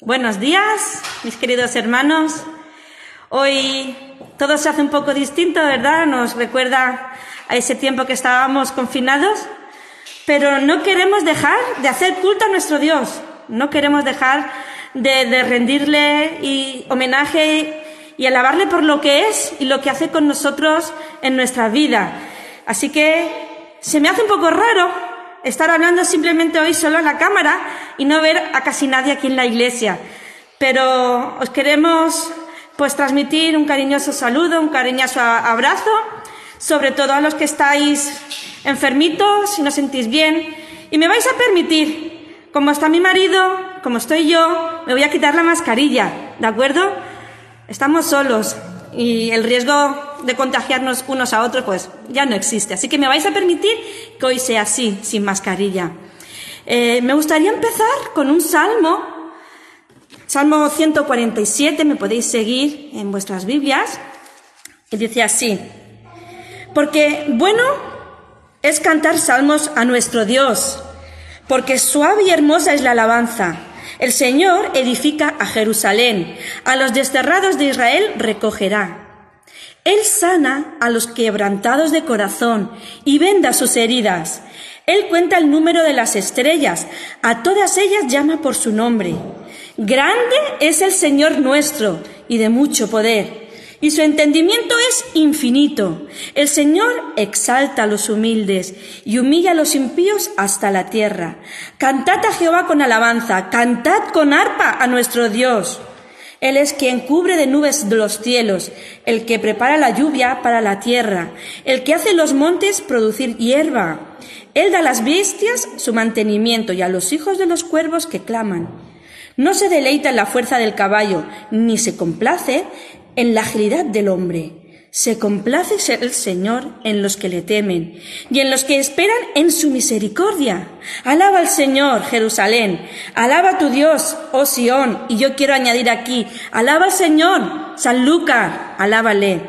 Buenos días, mis queridos hermanos. Hoy todo se hace un poco distinto, ¿verdad? Nos recuerda a ese tiempo que estábamos confinados, pero no queremos dejar de hacer culto a nuestro Dios, no queremos dejar de, rendirle homenaje y alabarle por lo que es y lo que hace con nosotros en nuestra vida. Así que se me hace un poco raro estar hablando simplemente hoy solo a la cámara y no ver a casi nadie aquí en la iglesia. Pero os queremos pues transmitir un cariñoso saludo, un cariñoso abrazo, sobre todo a los que estáis enfermitos, si no sentís bien. Y me vais a permitir, como está mi marido, como estoy yo, me voy a quitar la mascarilla, ¿de acuerdo? Estamos solos y el riesgo de contagiarnos unos a otros, pues ya no existe. Así que me vais a permitir que hoy sea así, sin mascarilla. Eh, me gustaría empezar con un salmo, Salmo 147, me podéis seguir en vuestras Biblias, que dice así, porque bueno es cantar salmos a nuestro Dios, porque suave y hermosa es la alabanza. El Señor edifica a Jerusalén, a los desterrados de Israel recogerá. Él sana a los quebrantados de corazón y venda sus heridas. Él cuenta el número de las estrellas, a todas ellas llama por su nombre. Grande es el Señor nuestro y de mucho poder, y su entendimiento es infinito. El Señor exalta a los humildes y humilla a los impíos hasta la tierra. Cantad a Jehová con alabanza, cantad con arpa a nuestro Dios. Él es quien cubre de nubes los cielos, el que prepara la lluvia para la tierra, el que hace los montes producir hierba. Él da a las bestias su mantenimiento y a los hijos de los cuervos que claman. No se deleita en la fuerza del caballo, ni se complace en la agilidad del hombre. Se complace el Señor en los que le temen y en los que esperan en su misericordia. Alaba al Señor, Jerusalén. Alaba a tu Dios, oh Sión. Y yo quiero añadir aquí, alaba al Señor, San Lucas, alábale.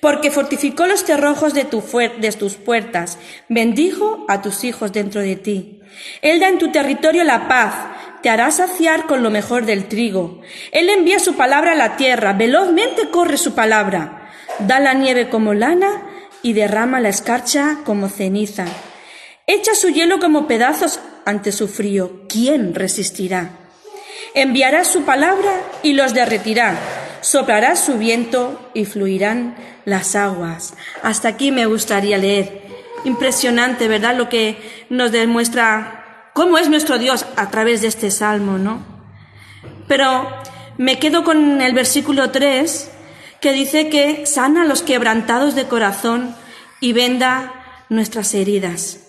Porque fortificó los cerrojos de, de tus puertas, bendijo a tus hijos dentro de ti. Él da en tu territorio la paz, te hará saciar con lo mejor del trigo. Él envía su palabra a la tierra, velozmente corre su palabra da la nieve como lana y derrama la escarcha como ceniza. Echa su hielo como pedazos ante su frío. ¿Quién resistirá? Enviará su palabra y los derretirá. Soplará su viento y fluirán las aguas. Hasta aquí me gustaría leer. Impresionante, ¿verdad? Lo que nos demuestra cómo es nuestro Dios a través de este salmo, ¿no? Pero me quedo con el versículo 3 que dice que sana a los quebrantados de corazón y venda nuestras heridas.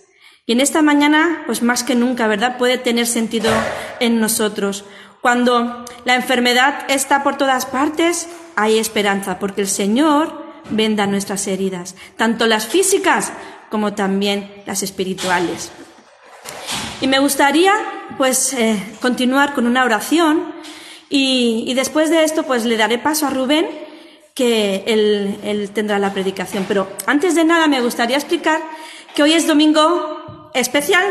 Y en esta mañana, pues más que nunca, ¿verdad? Puede tener sentido en nosotros. Cuando la enfermedad está por todas partes, hay esperanza, porque el Señor venda nuestras heridas, tanto las físicas como también las espirituales. Y me gustaría, pues, eh, continuar con una oración y, después de esto, pues, le daré paso a Rubén que él, tendrá la predicación. Pero antes de nada me gustaría explicar que hoy es domingo especial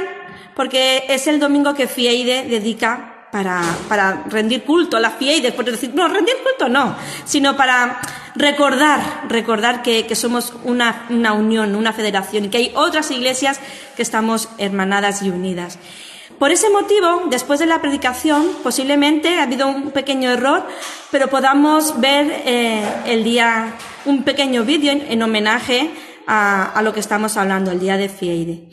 porque es el domingo que Fieide dedica para, para rendir culto a la Fieide, por decir, no, rendir culto no, sino para recordar, recordar que, que somos una, una unión, una federación y que hay otras iglesias que estamos hermanadas y unidas. Por ese motivo, después de la predicación, posiblemente ha habido un pequeño error, pero podamos ver eh, el día, un pequeño vídeo en, homenaje a, lo que estamos hablando, el día de Fieide.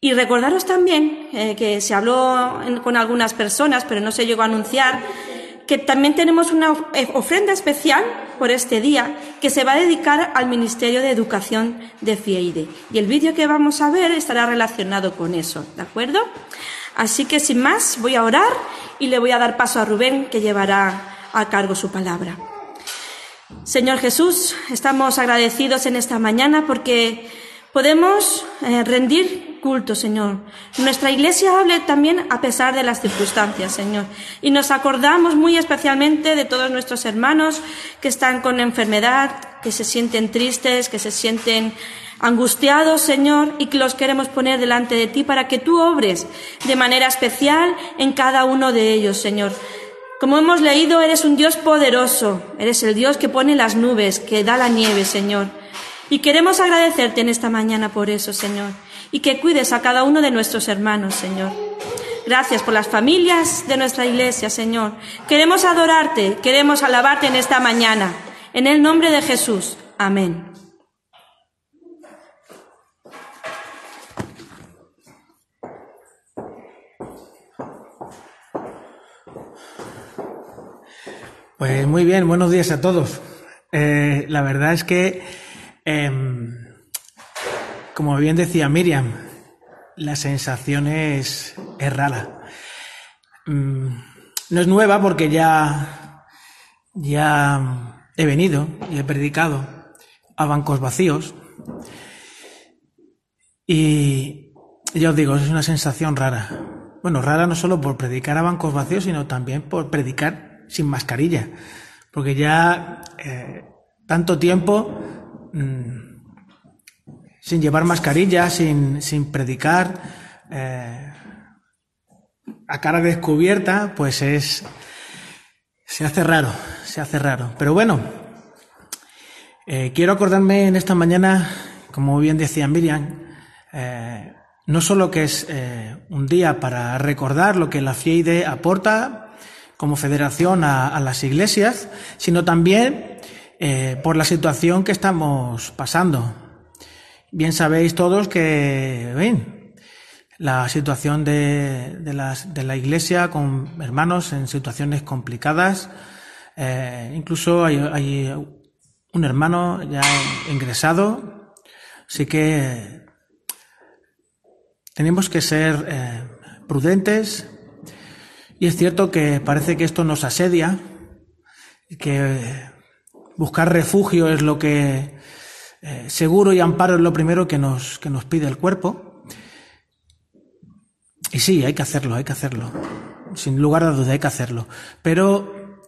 Y recordaros también eh, que se habló con algunas personas, pero no se llegó a anunciar, que también tenemos una eh, ofrenda especial por este día que se va a dedicar al Ministerio de Educación de FIEIDE. Y el vídeo que vamos a ver estará relacionado con eso, ¿de acuerdo? Así que sin más, voy a orar y le voy a dar paso a Rubén, que llevará a cargo su palabra. Señor Jesús, estamos agradecidos en esta mañana porque podemos eh, rendir culto, Señor. Nuestra iglesia hable también a pesar de las circunstancias, Señor. Y nos acordamos muy especialmente de todos nuestros hermanos que están con enfermedad, que se sienten tristes, que se sienten angustiados, Señor, y que los queremos poner delante de ti para que tú obres de manera especial en cada uno de ellos, Señor. Como hemos leído, eres un Dios poderoso, eres el Dios que pone las nubes, que da la nieve, Señor. Y queremos agradecerte en esta mañana por eso, Señor, y que cuides a cada uno de nuestros hermanos, Señor. Gracias por las familias de nuestra iglesia, Señor. Queremos adorarte, queremos alabarte en esta mañana. En el nombre de Jesús. Amén. Pues muy bien, buenos días a todos. Eh, la verdad es que, em, como bien decía Miriam, la sensación es, rara. Mm, no es nueva porque ya, ya he venido y he predicado a bancos vacíos. Y ya os digo, es una sensación rara. Bueno, rara no solo por predicar a bancos vacíos, sino también por predicar sin mascarilla, porque ya eh, tanto tiempo mm, sin llevar mascarilla, sin, sin predicar, eh, a cara descubierta, pues es, se hace raro, se hace raro. Pero bueno, eh, quiero acordarme en esta mañana, como bien decía Miriam, no solo que es un día para recordar lo que la FIEIDE aporta como federación a, las iglesias, sino también eh, por la situación que estamos pasando. Bien sabéis todos que, ven, la situación de, de, las, de la iglesia con hermanos en situaciones complicadas, eh, incluso hay, hay, un hermano ya ingresado, así que tenemos que ser eh, prudentes, y es cierto que parece que esto nos asedia, que buscar refugio es lo que eh, seguro y amparo es lo primero que nos, que nos pide el cuerpo. Y sí, hay que hacerlo, hay que hacerlo. Sin lugar a duda hay que hacerlo. Pero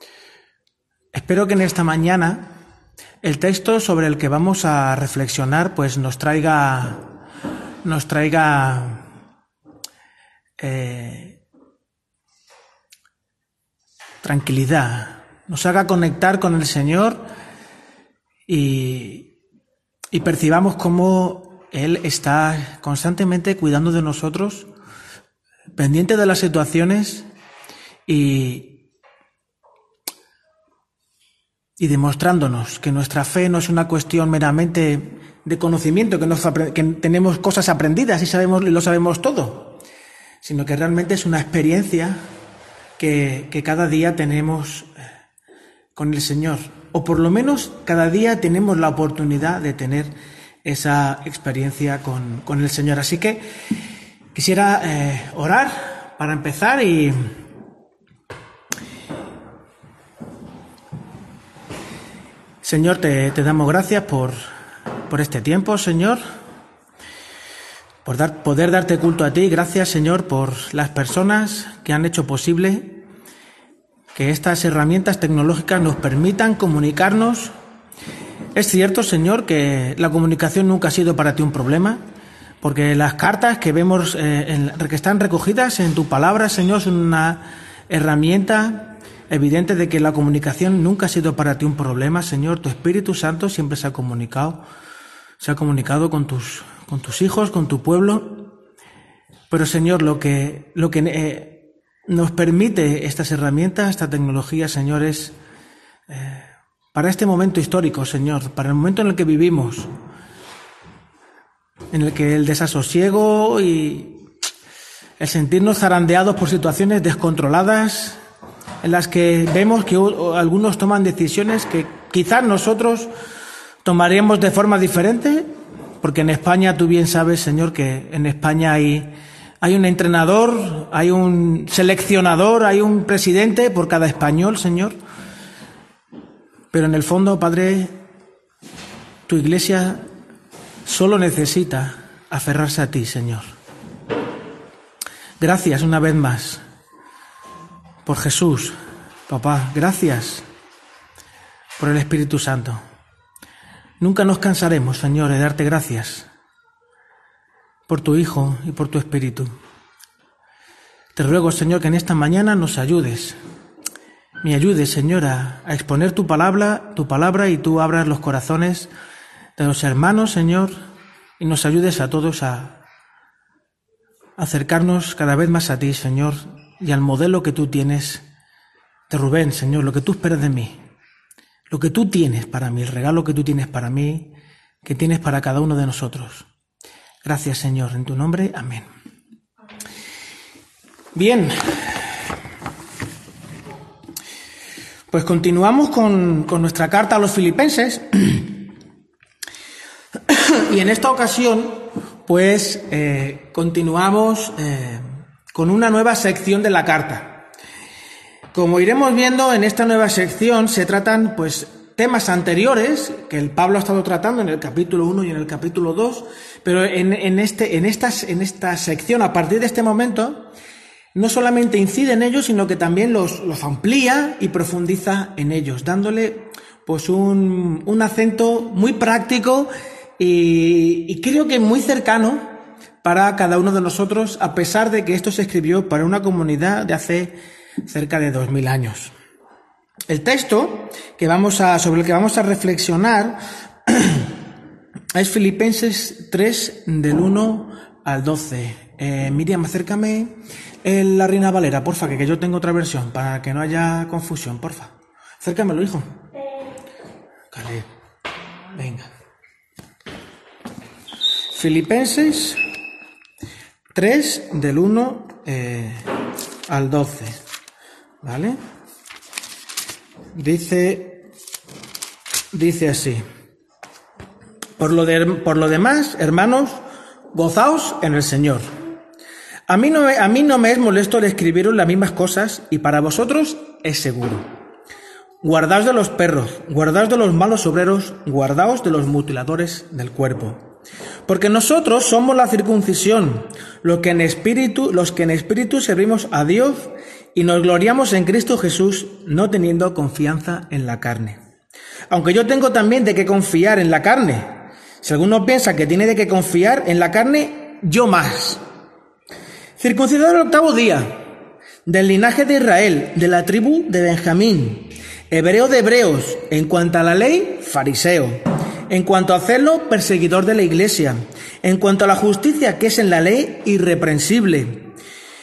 espero que en esta mañana el texto sobre el que vamos a reflexionar pues nos traiga nos traiga eh, tranquilidad, nos haga conectar con el Señor y, percibamos cómo Él está constantemente cuidando de nosotros, pendiente de las situaciones y, y demostrándonos que nuestra fe no es una cuestión meramente de conocimiento, que, que tenemos cosas aprendidas y sabemos lo sabemos todo, sino que realmente es una experiencia que, cada día tenemos eh, con el Señor, o por lo menos cada día tenemos la oportunidad de tener esa experiencia con, el Señor. Así que quisiera eh, orar para empezar y Señor, te, te damos gracias por, por, este tiempo, Señor, por dar, poder darte culto a ti. Gracias, Señor, por las personas que han hecho posible que estas herramientas tecnológicas nos permitan comunicarnos. Es cierto, Señor, que la comunicación nunca ha sido para ti un problema, porque las cartas que vemos, eh, que están recogidas en tu palabra, Señor, son una herramienta evidente de que la comunicación nunca ha sido para ti un problema, Señor. Tu Espíritu Santo siempre se ha comunicado, se ha comunicado con tus, con tus hijos, con tu pueblo. Pero, Señor, lo que, lo que eh, nos permite estas herramientas, esta tecnología, señores, eh, para este momento histórico, Señor, para el momento en el que vivimos, en el que el desasosiego y el sentirnos zarandeados por situaciones descontroladas, en las que vemos que algunos toman decisiones que quizás nosotros tomaríamos de forma diferente, porque en España tú bien sabes, Señor, que en España hay hay un entrenador, hay un seleccionador, hay un presidente por cada español, Señor. Pero en el fondo, Padre, tu iglesia solo necesita aferrarse a ti, Señor. Gracias una vez más por Jesús, papá. Gracias por el Espíritu Santo. Nunca nos cansaremos, Señor, de darte gracias por tu Hijo y por tu Espíritu. Te ruego, Señor, que en esta mañana nos ayudes me ayudes, Señora, a exponer tu palabra, tu palabra y tú abras los corazones de los hermanos, Señor, y nos ayudes a todos a acercarnos cada vez más a ti, Señor, y al modelo que tú tienes de Rubén, Señor, lo que tú esperas de mí, lo que tú tienes para mí, el regalo que tú tienes para mí, que tienes para cada uno de nosotros. Gracias, Señor, en tu nombre, amén. Bien, pues continuamos con, nuestra carta a los filipenses y en esta ocasión, pues eh, continuamos eh, con una nueva sección de la carta. Como iremos viendo en esta nueva sección se tratan pues temas anteriores que el Pablo ha estado tratando en el capítulo 1 y en el capítulo 2, pero en, este, en, estas, en esta sección, a partir de este momento, no solamente incide en ellos, sino que también los, amplía y profundiza en ellos, dándole pues un, acento muy práctico y, creo que muy cercano para cada uno de nosotros, a pesar de que esto se escribió para una comunidad de hace cerca de dos mil años. El texto sobre el que vamos a reflexionar es Filipenses 3 del 1 al 12. Eh, Miriam, acércame la Reina Valera, porfa, que, que yo tengo otra versión, para que no haya confusión, porfa. Acércamelo, hijo. Venga. Filipenses 3 del 1 eh, al 12. ¿Vale? Dice, dice así. Por lo, de, por lo demás, hermanos, gozaos en el Señor. A mí, no, a mí no me es molesto el escribiros las mismas cosas y para vosotros es seguro. Guardaos de los perros, guardaos de los malos obreros, guardaos de los mutiladores del cuerpo. Porque nosotros somos la circuncisión, los que en espíritu, los que en espíritu servimos a Dios y nos gloriamos en Cristo Jesús, no teniendo confianza en la carne. Aunque yo tengo también de qué confiar en la carne. Si alguno piensa que tiene de qué confiar en la carne, yo más. Circuncidado el octavo día, del linaje de Israel, de la tribu de Benjamín, hebreo de hebreos, en cuanto a la ley, fariseo, en cuanto a hacerlo, perseguidor de la iglesia, en cuanto a la justicia que es en la ley, irreprensible.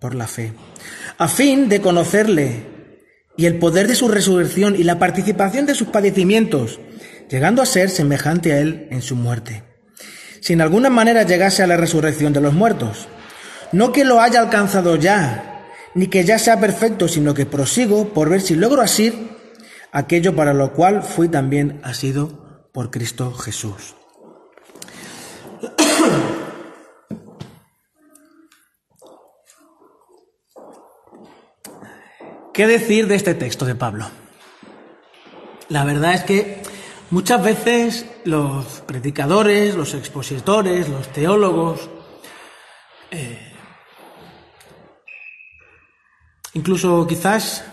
por la fe, a fin de conocerle y el poder de su resurrección y la participación de sus padecimientos, llegando a ser semejante a Él en su muerte. Si en alguna manera llegase a la resurrección de los muertos, no que lo haya alcanzado ya, ni que ya sea perfecto, sino que prosigo por ver si logro asir aquello para lo cual fui también asido por Cristo Jesús. ¿Qué decir de este texto de Pablo? La verdad es que muchas veces los predicadores, los expositores, los teólogos, eh, Incluso quizás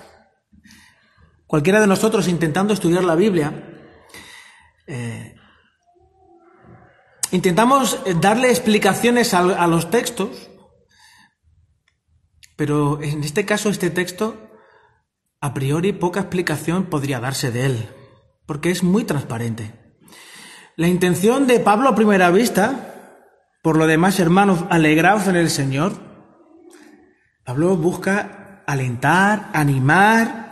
cualquiera de nosotros intentando estudiar la Biblia, eh, intentamos darle explicaciones a, a los textos, pero en este caso este texto, a priori poca explicación podría darse de él, porque es muy transparente. La intención de Pablo a primera vista, por lo demás hermanos, alegraos en el Señor, Pablo busca alentar, animar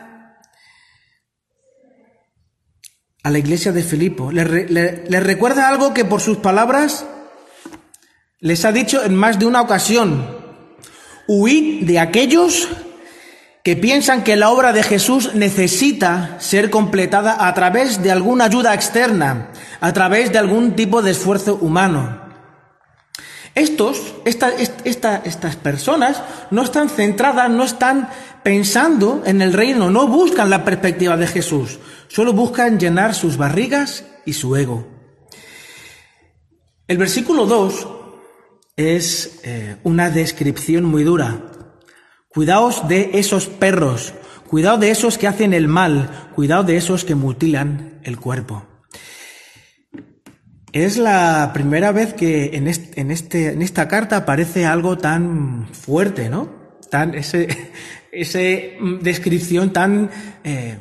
a la iglesia de Filipo. Les recuerda algo que por sus palabras les ha dicho en más de una ocasión. Huid de aquellos que piensan que la obra de Jesús necesita ser completada a través de alguna ayuda externa, a través de algún tipo de esfuerzo humano. Estos, estas personas no están centradas, no están pensando en el reino, no buscan la perspectiva de Jesús, solo buscan llenar sus barrigas y su ego. El versículo 2 es eh, una descripción muy dura. Cuidaos de esos perros, cuidado de esos que hacen el mal, cuidado de esos que mutilan el cuerpo. Es la primera vez que en, este, en, esta carta aparece algo tan fuerte, ¿no? Tan, ese mm, descripción tan eh,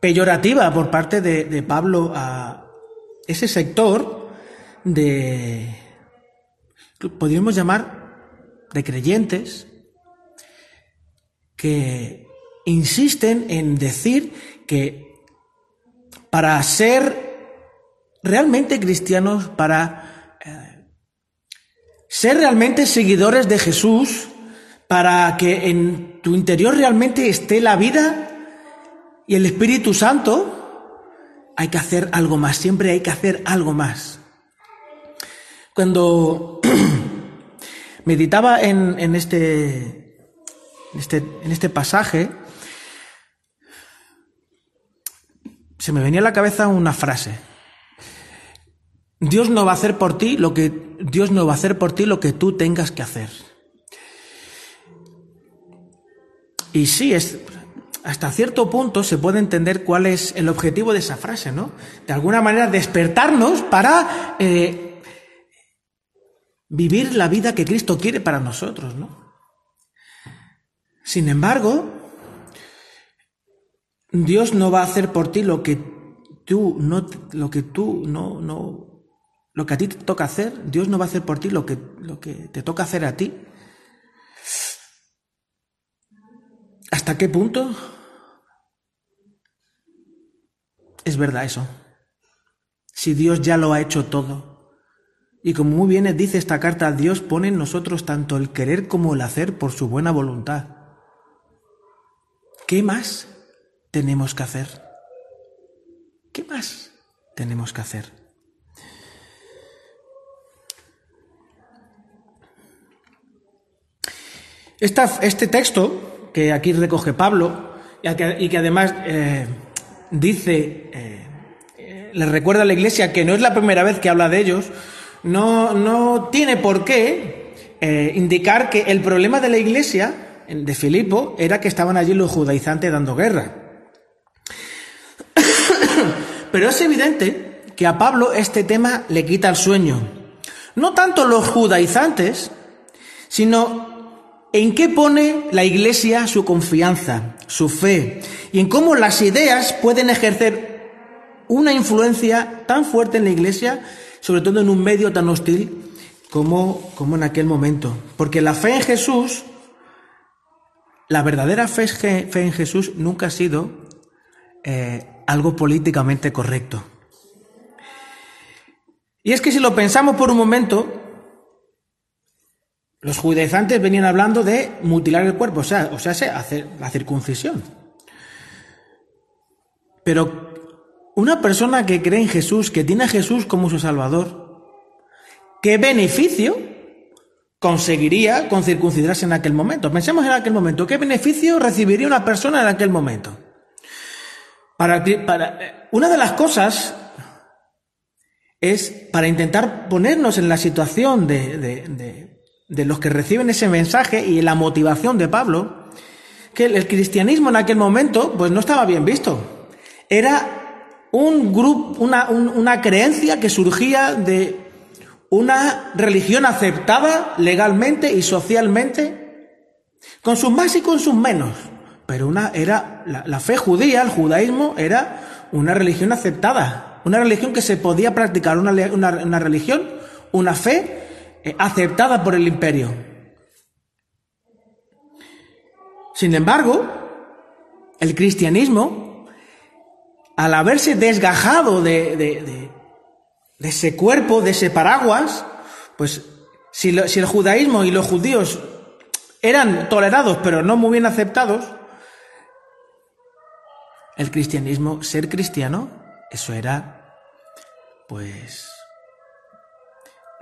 peyorativa por parte de, de Pablo a ese sector de, podríamos llamar, de creyentes que insisten en decir que para ser realmente cristianos, para eh, ser realmente seguidores de Jesús, para que en tu interior realmente esté la vida y el Espíritu Santo, hay que hacer algo más, siempre hay que hacer algo más. Cuando meditaba en, en, este, en, este, en este pasaje, se me venía a la cabeza una frase. Dios no va a hacer por ti lo que Dios no va a hacer por ti lo que tú tengas que hacer. Y sí, es, hasta cierto punto se puede entender cuál es el objetivo de esa frase, ¿no? De alguna manera despertarnos para eh, vivir la vida que Cristo quiere para nosotros, ¿no? Sin embargo, Dios no va a hacer por ti lo que tú no, lo que tú no, no, lo que a ti te toca hacer, Dios no va a hacer por ti lo que, lo que te toca hacer a ti. ¿Hasta qué punto es verdad eso? Si Dios ya lo ha hecho todo. Y como muy bien dice esta carta, Dios pone en nosotros tanto el querer como el hacer por su buena voluntad. ¿Qué más tenemos que hacer? ¿Qué más tenemos que hacer? este texto que aquí recoge Pablo y que, además eh, dice, eh, le recuerda a la iglesia que no es la primera vez que habla de ellos, no, no tiene por qué eh, indicar que el problema de la iglesia de Filipo era que estaban allí los judaizantes dando guerra. Pero es evidente que a Pablo este tema le quita el sueño. No tanto los judaizantes, sino ¿En qué pone la Iglesia su confianza, su fe? Y en cómo las ideas pueden ejercer una influencia tan fuerte en la Iglesia, sobre todo en un medio tan hostil como, como en aquel momento. Porque la fe en Jesús, la verdadera fe, en Jesús nunca ha sido eh, algo políticamente correcto. Y es que si lo pensamos por un momento, los judaizantes venían hablando de mutilar el cuerpo, o sea, o sea, hacer la circuncisión. Pero una persona que cree en Jesús, que tiene a Jesús como su Salvador, ¿qué beneficio conseguiría con circuncidarse en aquel momento? Pensemos en aquel momento, ¿qué beneficio recibiría una persona en aquel momento? Para, para, una de las cosas es para intentar ponernos en la situación de los que reciben ese mensaje y la motivación de Pablo, que el, cristianismo en aquel momento pues no estaba bien visto. Era un grupo, una creencia que surgía de una religión aceptada legalmente y socialmente, con sus más y con sus menos. Pero una era la, fe judía, el judaísmo, era una religión aceptada, una religión que se podía practicar, una, una religión, una fe eh, aceptada por el imperio. Sin embargo, el cristianismo, al haberse desgajado de, ese cuerpo, de ese paraguas, pues si, si el judaísmo y los judíos eran tolerados pero no muy bien aceptados, el cristianismo, ser cristiano, eso era, pues,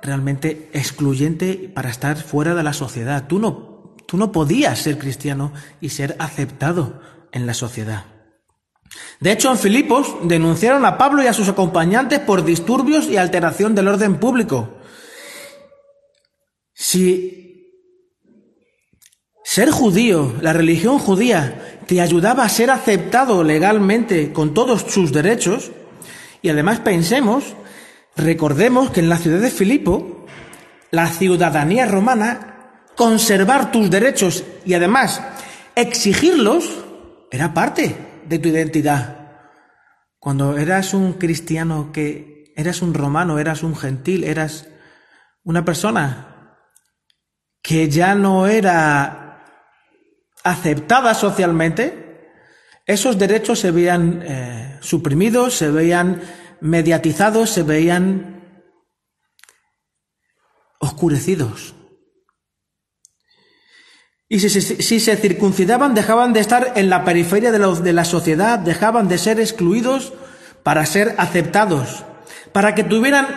realmente excluyente para estar fuera de la sociedad. Tú no, tú no podías ser cristiano y ser aceptado en la sociedad. De hecho, en Filipos denunciaron a Pablo y a sus acompañantes por disturbios y alteración del orden público. Si ser judío, la religión judía, te ayudaba a ser aceptado legalmente con todos sus derechos, y además pensemos, recordemos que en la ciudad de Filipo, la ciudadanía romana, conservar tus derechos y además exigirlos era parte de tu identidad. Cuando eras un cristiano que eras un romano, eras un gentil, eras una persona que ya no era aceptada socialmente, esos derechos se veían eh, suprimidos, se veían mediatizados, se veían oscurecidos. Y si, se circuncidaban, dejaban de estar en la periferia de, la sociedad, dejaban de ser excluidos para ser aceptados, para que tuvieran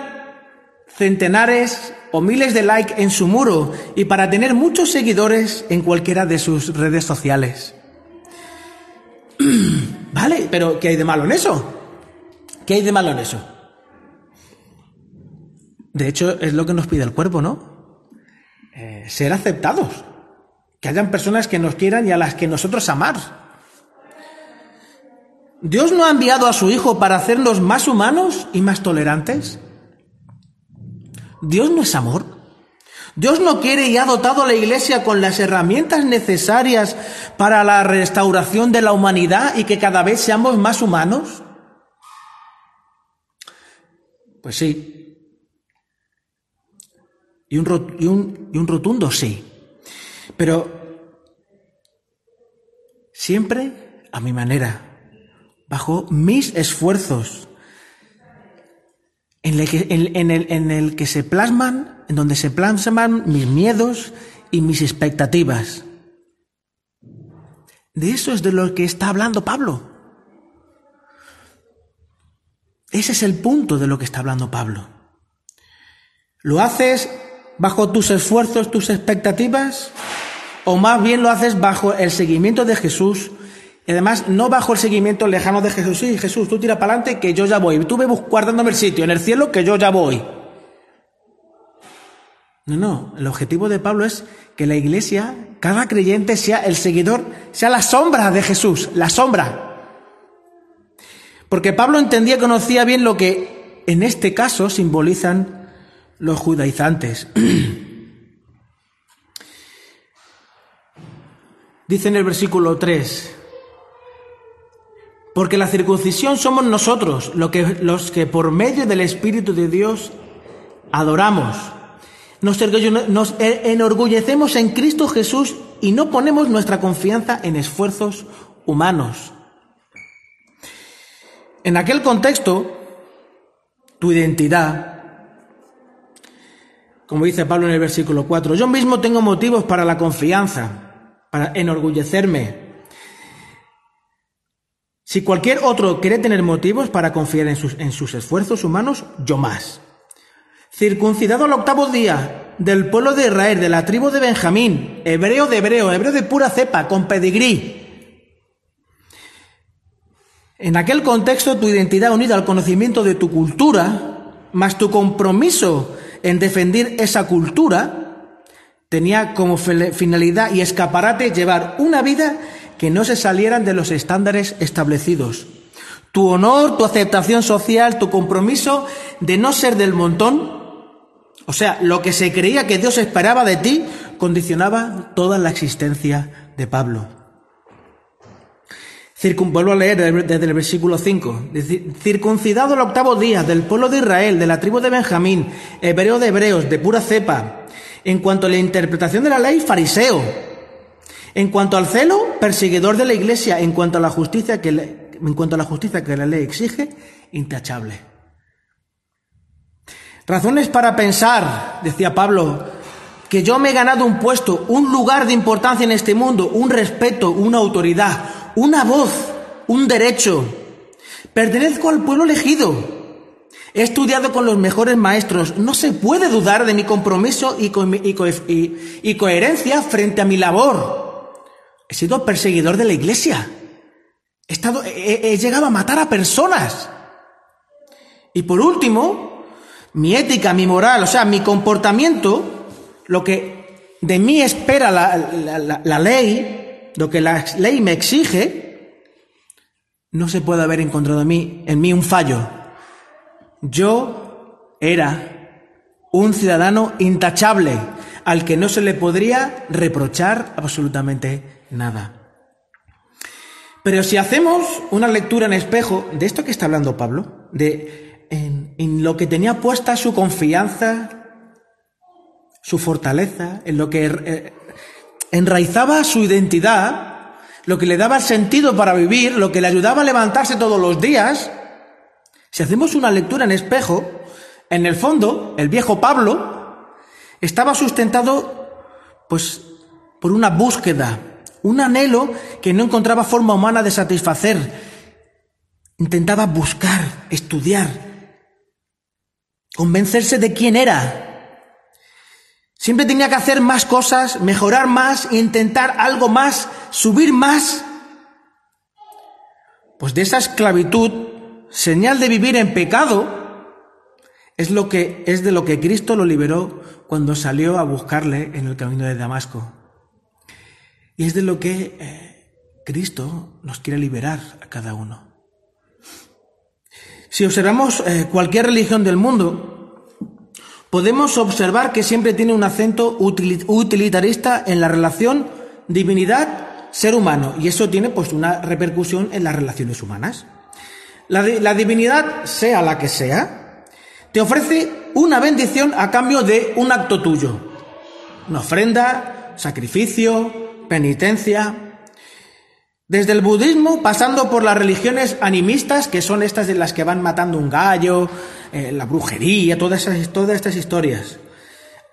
centenares o miles de likes en su muro y para tener muchos seguidores en cualquiera de sus redes sociales. vale, pero ¿qué hay de malo en eso? ¿Qué hay de malo en eso? De hecho, es lo que nos pide el cuerpo, ¿no? Eh, ser aceptados. Que hayan personas que nos quieran y a las que nosotros amar. ¿Dios no ha enviado a su Hijo para hacernos más humanos y más tolerantes? ¿Dios no es amor? ¿Dios no quiere y ha dotado a la Iglesia con las herramientas necesarias para la restauración de la humanidad y que cada vez seamos más humanos? Pues sí. Y un, y un, y un rotundo sí. Pero siempre a mi manera, bajo mis esfuerzos, en el, que, se plasman, en donde se plasman mis miedos y mis expectativas. De eso es de lo que está hablando Pablo. Ese es el punto de lo que está hablando Pablo. ¿Lo haces bajo tus esfuerzos, tus expectativas? O más bien lo haces bajo el seguimiento de Jesús, y además no bajo el seguimiento lejano de Jesús. Sí, Jesús, tú tira para adelante que yo ya voy. Tú ve guardándome el sitio en el cielo que yo ya voy. No, no, el objetivo de Pablo es que la iglesia, cada creyente sea el seguidor, sea la sombra de Jesús, la sombra. Porque Pablo entendía y conocía bien lo que en este caso simbolizan los judaizantes. Dice en el versículo 3, porque la circuncisión somos nosotros los que por medio del Espíritu de Dios adoramos. Nos enorgullecemos en Cristo Jesús y no ponemos nuestra confianza en esfuerzos humanos. En aquel contexto, tu identidad, como dice Pablo en el versículo 4, yo mismo tengo motivos para la confianza para enorgullecerme. Si cualquier otro quiere tener motivos para confiar en sus, en sus esfuerzos humanos, yo más. Circuncidado al octavo día del pueblo de Israel, de la tribu de Benjamín, hebreo de hebreo, hebreo de pura cepa, con pedigrí. En aquel contexto, tu identidad unida al conocimiento de tu cultura, más tu compromiso en defender esa cultura, Tenía como finalidad y escaparate llevar una vida que no se salieran de los estándares establecidos. Tu honor, tu aceptación social, tu compromiso de no ser del montón, o sea, lo que se creía que Dios esperaba de ti, condicionaba toda la existencia de Pablo. vuelvo a leer desde el versículo 5. Circuncidado el octavo día del pueblo de Israel, de la tribu de Benjamín, hebreo de hebreos, de pura cepa, en cuanto a la interpretación de la ley, fariseo. En cuanto al celo, perseguidor de la iglesia. En cuanto a la justicia que, en cuanto a la, justicia que la ley exige, intachable. Razones para pensar, decía Pablo, que yo me he ganado un puesto, un lugar de importancia en este mundo, un respeto, una autoridad, una voz, un derecho. Pertenezco al pueblo elegido. He estudiado con los mejores maestros. No se puede dudar de mi compromiso y, coherencia frente a mi labor. He sido perseguidor de la iglesia. He, estado, llegado a matar a personas. Y por último, mi ética, mi moral, o sea, mi comportamiento, lo que de mí espera la, ley, lo que la ley me exige, no se puede haber encontrado en mí un fallo. Yo era un ciudadano intachable al que no se le podría reprochar absolutamente nada. Pero si hacemos una lectura en espejo de esto que está hablando Pablo, de en, lo que tenía puesta su confianza, su fortaleza, en lo que eh, enraizaba su identidad, lo que le daba sentido para vivir, lo que le ayudaba a levantarse todos los días. Si hacemos una lectura en espejo, en el fondo, el viejo Pablo estaba sustentado, pues, por una búsqueda, un anhelo que no encontraba forma humana de satisfacer. Intentaba buscar, estudiar, convencerse de quién era. Siempre tenía que hacer más cosas, mejorar más, intentar algo más, subir más. Pues de esa esclavitud, señal de vivir en pecado, es lo que es de lo que Cristo lo liberó cuando salió a buscarle en el camino de Damasco. Y es de lo que eh, Cristo nos quiere liberar a cada uno. Si observamos eh, cualquier religión del mundo, podemos observar que siempre tiene un acento utilitarista en la relación divinidad-ser humano, y eso tiene pues una repercusión en las relaciones humanas. La, la divinidad, sea la que sea, te ofrece una bendición a cambio de un acto tuyo, una ofrenda, sacrificio, penitencia, desde el budismo, pasando por las religiones animistas, que son estas de las que van matando un gallo, eh, la brujería, todas, esas, todas estas historias,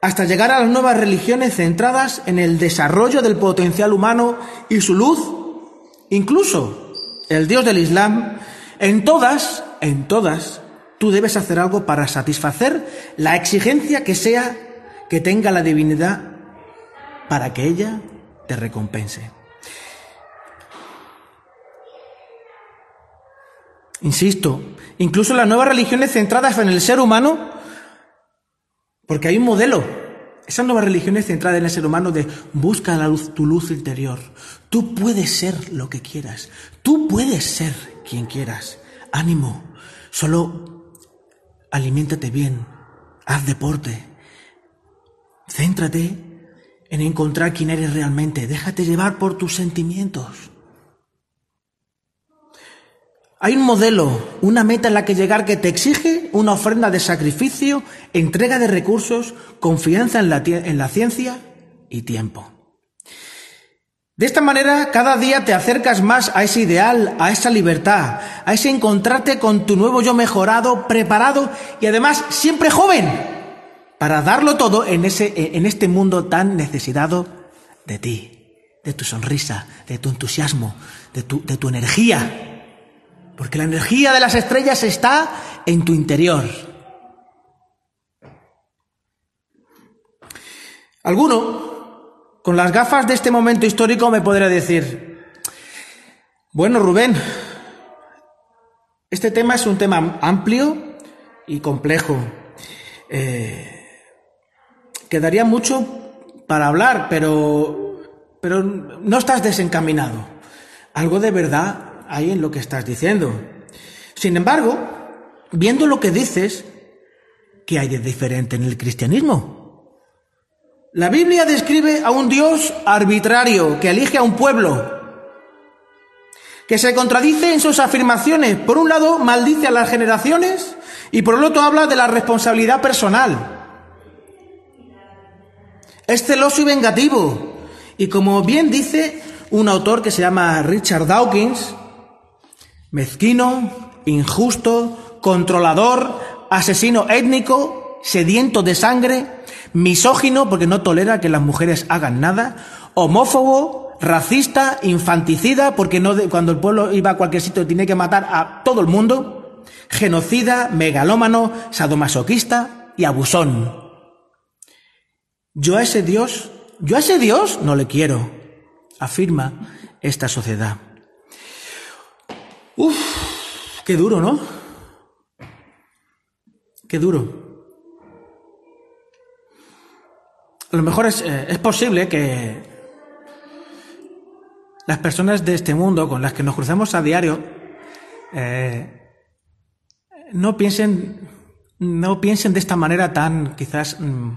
hasta llegar a las nuevas religiones centradas en el desarrollo del potencial humano y su luz, incluso el Dios del Islam, en todas, en todas, tú debes hacer algo para satisfacer la exigencia que sea que tenga la divinidad para que ella te recompense. Insisto, incluso las nuevas religiones centradas en el ser humano, porque hay un modelo. Esas nuevas religiones centradas en el ser humano de busca la luz, tu luz interior. Tú puedes ser lo que quieras. Tú puedes ser quien quieras. Ánimo. Solo aliméntate bien. Haz deporte. Céntrate en encontrar quién eres realmente. Déjate llevar por tus sentimientos. Hay un modelo, una meta en la que llegar que te exige una ofrenda de sacrificio, entrega de recursos, confianza en la, en la ciencia y tiempo. De esta manera, cada día te acercas más a ese ideal, a esa libertad, a ese encontrarte con tu nuevo yo mejorado, preparado y además siempre joven, para darlo todo en, ese, en este mundo tan necesitado de ti, de tu sonrisa, de tu entusiasmo, de tu, de tu energía. Porque la energía de las estrellas está en tu interior. Alguno, con las gafas de este momento histórico, me podrá decir, bueno, Rubén, este tema es un tema amplio y complejo. Eh, quedaría mucho para hablar, pero, pero no estás desencaminado. Algo de verdad hay en lo que estás diciendo. Sin embargo, viendo lo que dices, ¿qué hay de diferente en el cristianismo? La Biblia describe a un Dios arbitrario que elige a un pueblo, que se contradice en sus afirmaciones. Por un lado, maldice a las generaciones y por el otro habla de la responsabilidad personal. Es celoso y vengativo. Y como bien dice un autor que se llama Richard Dawkins, Mezquino, injusto, controlador, asesino étnico, sediento de sangre, misógino porque no tolera que las mujeres hagan nada, homófobo, racista, infanticida porque no cuando el pueblo iba a cualquier sitio tiene que matar a todo el mundo, genocida, megalómano, sadomasoquista y abusón. Yo a ese Dios, yo a ese Dios no le quiero, afirma esta sociedad. Uf, qué duro, ¿no? Qué duro. A lo mejor es, eh, es posible que las personas de este mundo con las que nos cruzamos a diario eh, no piensen no piensen de esta manera tan quizás mm,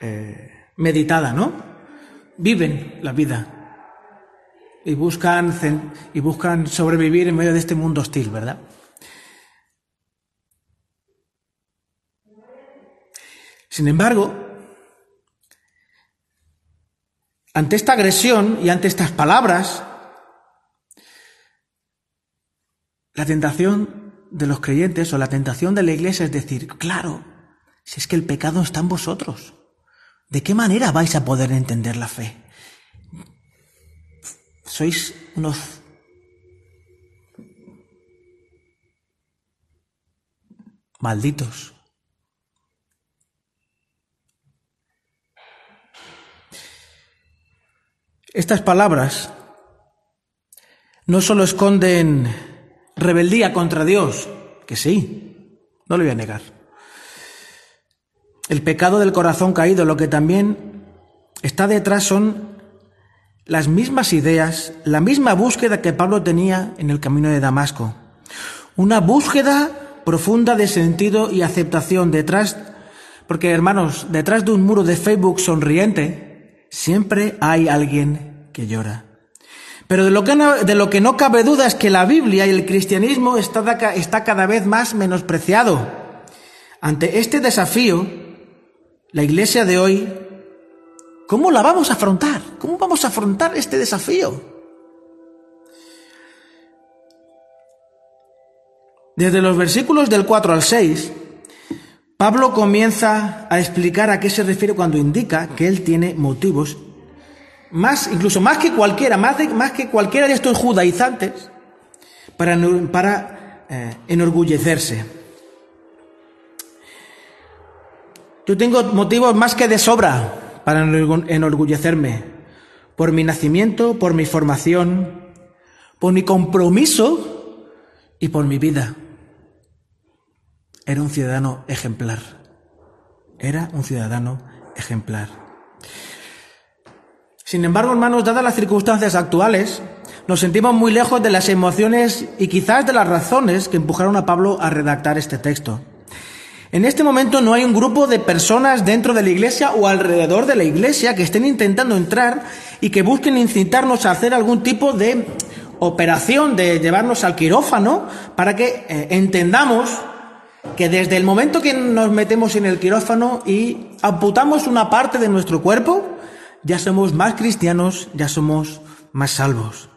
eh, meditada, ¿no? Viven la vida y buscan y buscan sobrevivir en medio de este mundo hostil, ¿verdad? Sin embargo, ante esta agresión y ante estas palabras, la tentación de los creyentes o la tentación de la iglesia es decir, claro, si es que el pecado está en vosotros, ¿de qué manera vais a poder entender la fe? Sois unos malditos. Estas palabras no solo esconden rebeldía contra Dios, que sí, no lo voy a negar. El pecado del corazón caído, lo que también está detrás son las mismas ideas, la misma búsqueda que Pablo tenía en el camino de Damasco. Una búsqueda profunda de sentido y aceptación detrás, porque hermanos, detrás de un muro de Facebook sonriente, siempre hay alguien que llora. Pero de lo, que no, de lo que no cabe duda es que la Biblia y el cristianismo está, está cada vez más menospreciado. Ante este desafío, la iglesia de hoy, ¿cómo la vamos a afrontar? ¿Cómo vamos a afrontar este desafío? Desde los versículos del 4 al 6, Pablo comienza a explicar a qué se refiere cuando indica que él tiene motivos más, incluso más que cualquiera, más, más que cualquiera de estos judaizantes, para, para eh, enorgullecerse. Yo tengo motivos más que de sobra para enorgullecerme, por mi nacimiento, por mi formación, por mi compromiso y por mi vida. Era un ciudadano ejemplar. Era un ciudadano ejemplar. Sin embargo, hermanos, dadas las circunstancias actuales, nos sentimos muy lejos de las emociones y quizás de las razones que empujaron a Pablo a redactar este texto. En este momento no hay un grupo de personas dentro de la iglesia o alrededor de la iglesia que estén intentando entrar y que busquen incitarnos a hacer algún tipo de operación de llevarnos al quirófano para que eh, entendamos que desde el momento que nos metemos en el quirófano y amputamos una parte de nuestro cuerpo, ya somos más cristianos, ya somos más salvos.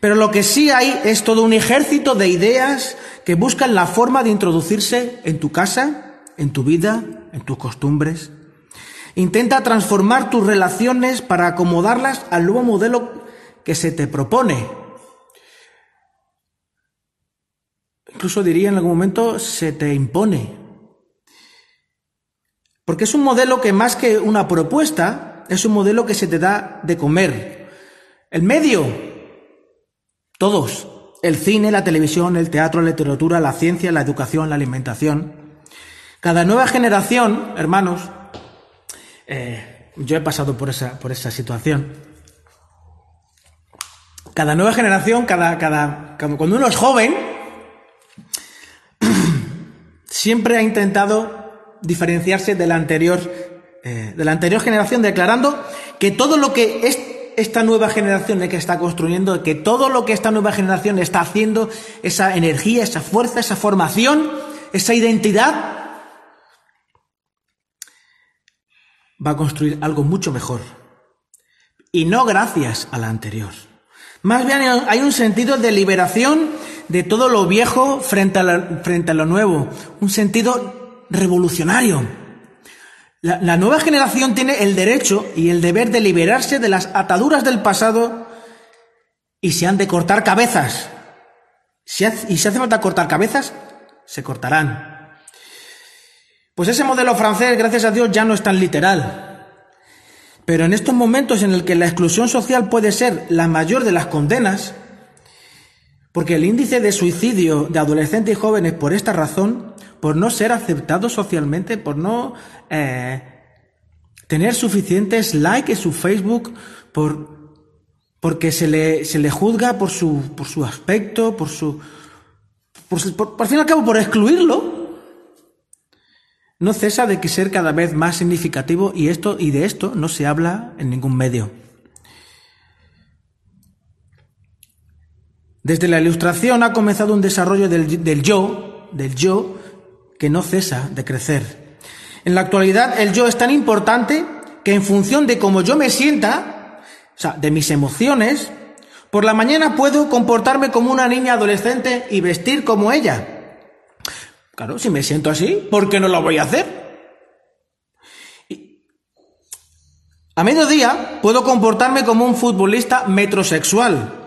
Pero lo que sí hay es todo un ejército de ideas que buscan la forma de introducirse en tu casa, en tu vida, en tus costumbres. Intenta transformar tus relaciones para acomodarlas al nuevo modelo que se te propone. Incluso diría en algún momento se te impone. Porque es un modelo que más que una propuesta, es un modelo que se te da de comer. El medio, todos. El cine, la televisión, el teatro, la literatura, la ciencia, la educación, la alimentación. Cada nueva generación, hermanos, eh, yo he pasado por esa, por esa situación. Cada nueva generación, cada, cada, cuando uno es joven, siempre ha intentado diferenciarse de la anterior eh, de la anterior generación declarando que todo lo que es esta nueva generación que está construyendo, que todo lo que esta nueva generación está haciendo, esa energía, esa fuerza, esa formación, esa identidad, va a construir algo mucho mejor. Y no gracias a la anterior. Más bien hay un sentido de liberación de todo lo viejo frente a, frente a lo nuevo, un sentido revolucionario. La, nueva generación tiene el derecho y el deber de liberarse de las ataduras del pasado y se han de cortar cabezas. y si hace falta cortar cabezas, se cortarán. Pues ese modelo francés, gracias a Dios, ya no es tan literal. Pero en estos momentos en el que la exclusión social puede ser la mayor de las condenas, porque el índice de suicidio de adolescentes y jóvenes por esta razón, por no ser aceptados socialmente, por no eh, tener suficientes likes en su Facebook, por porque se le, se le juzga por su, por su aspecto, por su... Por, por, fin y al cabo, por excluirlo, no cesa de que ser cada vez más significativo y, esto, y de esto no se habla en ningún medio. Desde la ilustración ha comenzado un desarrollo del, yo, del yo, que no cesa de crecer. En la actualidad el yo es tan importante que en función de cómo yo me sienta, o sea, de mis emociones, por la mañana puedo comportarme como una niña adolescente y vestir como ella. Claro, si me siento así, ¿por qué no lo voy a hacer? a mediodía puedo comportarme como un futbolista metrosexual.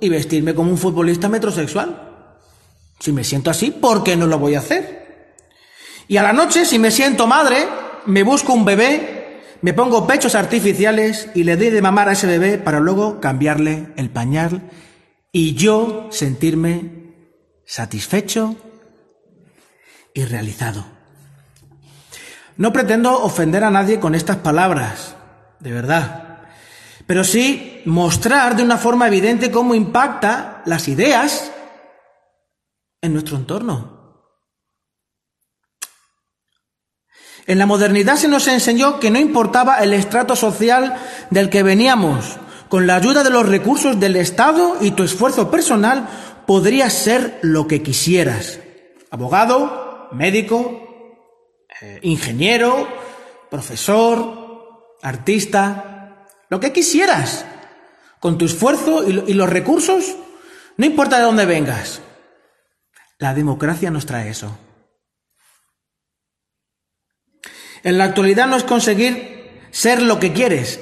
Y vestirme como un futbolista metrosexual. Si me siento así, ¿por qué no lo voy a hacer? Y a la noche, si me siento madre, me busco un bebé me pongo pechos artificiales y le doy de mamar a ese bebé para luego cambiarle el pañal y yo sentirme satisfecho y realizado. No pretendo ofender a nadie con estas palabras, de verdad, pero sí mostrar de una forma evidente cómo impacta las ideas en nuestro entorno. En la modernidad se nos enseñó que no importaba el estrato social del que veníamos, con la ayuda de los recursos del Estado y tu esfuerzo personal podrías ser lo que quisieras. Abogado, médico, eh, ingeniero, profesor, artista, lo que quisieras. Con tu esfuerzo y los recursos, no importa de dónde vengas. La democracia nos trae eso. En la actualidad no es conseguir ser lo que quieres,